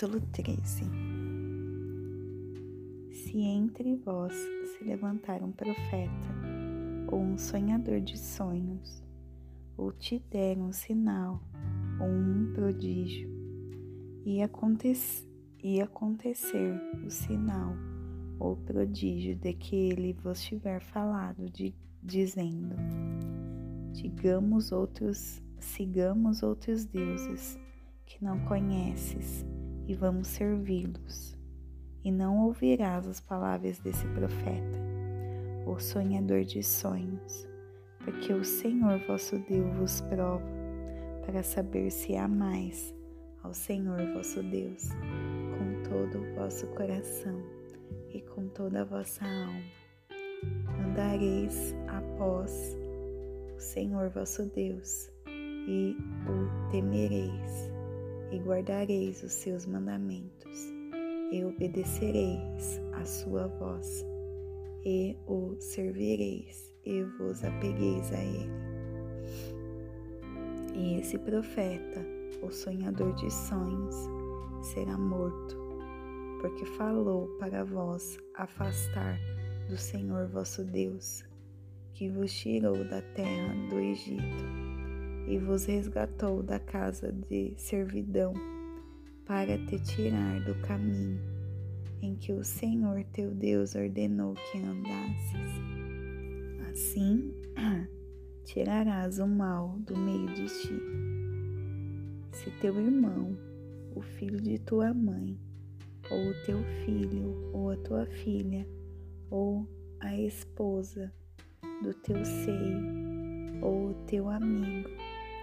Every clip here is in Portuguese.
Capítulo 13 Se entre vós se levantar um profeta ou um sonhador de sonhos, ou te der um sinal ou um prodígio, e, acontecer, e acontecer o sinal ou prodígio de que ele vos tiver falado, de, dizendo: Digamos outros, sigamos outros deuses que não conheces e vamos servi-los. E não ouvirás as palavras desse profeta, o sonhador de sonhos, porque o Senhor vosso Deus vos prova para saber se amais ao Senhor vosso Deus com todo o vosso coração e com toda a vossa alma. Andareis após o Senhor vosso Deus e o temereis e guardareis os seus mandamentos, e obedecereis a sua voz, e o servireis, e vos apegueis a ele. E esse profeta, o sonhador de sonhos, será morto, porque falou para vós afastar do Senhor vosso Deus, que vos tirou da terra do Egito e vos resgatou da casa de servidão para te tirar do caminho em que o Senhor teu Deus ordenou que andasses. Assim, tirarás o mal do meio de ti. Se teu irmão, o filho de tua mãe, ou o teu filho, ou a tua filha, ou a esposa do teu seio, ou o teu amigo,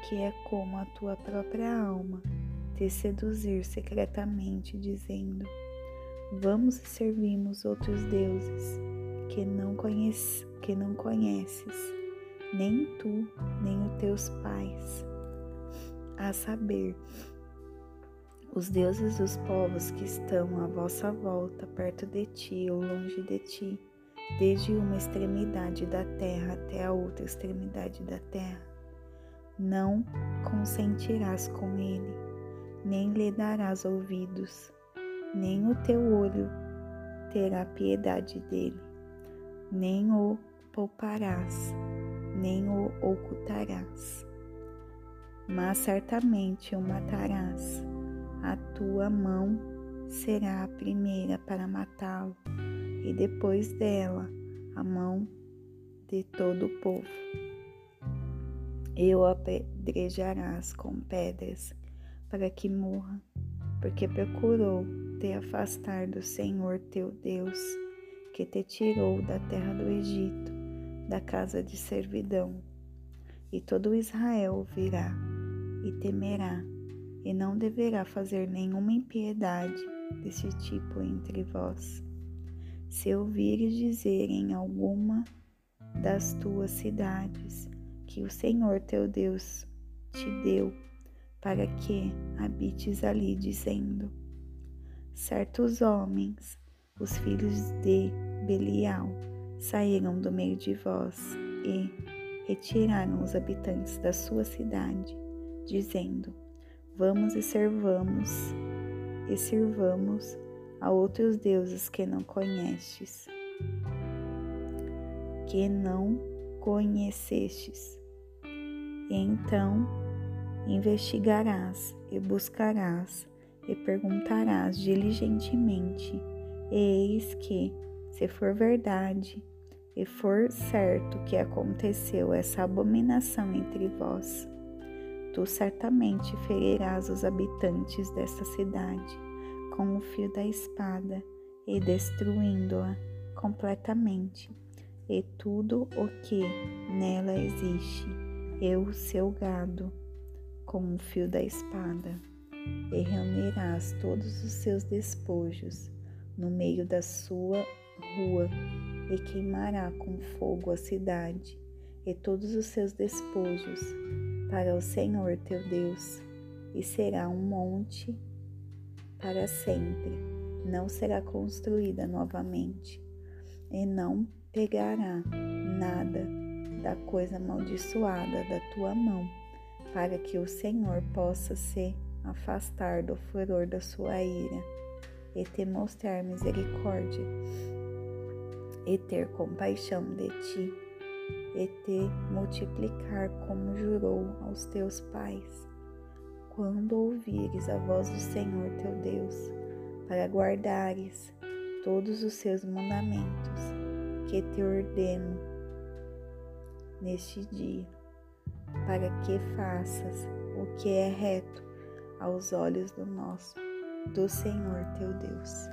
que é como a tua própria alma te seduzir secretamente, dizendo: Vamos e servimos outros deuses que não, conhece, que não conheces, nem tu, nem os teus pais, a saber, os deuses dos povos que estão à vossa volta, perto de ti ou longe de ti, desde uma extremidade da terra até a outra extremidade da terra não consentirás com ele, nem lhe darás ouvidos, nem o teu olho terá piedade dele, nem o pouparás, nem o ocultarás. Mas certamente o matarás, a tua mão será a primeira para matá-lo, e depois dela a mão de todo o povo e o apedrejarás com pedras, para que morra, porque procurou te afastar do Senhor teu Deus, que te tirou da terra do Egito, da casa de servidão. E todo Israel virá e temerá, e não deverá fazer nenhuma impiedade desse tipo entre vós. Se ouvires dizer em alguma das tuas cidades, que o Senhor teu Deus te deu para que habites ali, dizendo: Certos homens, os filhos de Belial, saíram do meio de vós e retiraram os habitantes da sua cidade, dizendo: Vamos e servamos e sirvamos a outros deuses que não conhestes, que não conhecestes. E então investigarás e buscarás e perguntarás diligentemente, eis que, se for verdade e for certo que aconteceu essa abominação entre vós, tu certamente ferirás os habitantes desta cidade com o fio da espada e destruindo-a completamente e tudo o que nela existe, e o seu gado, com o fio da espada, e reunirás todos os seus despojos no meio da sua rua, e queimará com fogo a cidade e todos os seus despojos para o Senhor teu Deus, e será um monte para sempre, não será construída novamente, e não pegará nada da coisa amaldiçoada da tua mão, para que o Senhor possa se afastar do furor da sua ira, e te mostrar misericórdia, e ter compaixão de ti, e te multiplicar como jurou aos teus pais. Quando ouvires a voz do Senhor teu Deus, para guardares todos os seus mandamentos que te ordeno neste dia, para que faças o que é reto aos olhos do nosso, do Senhor teu Deus.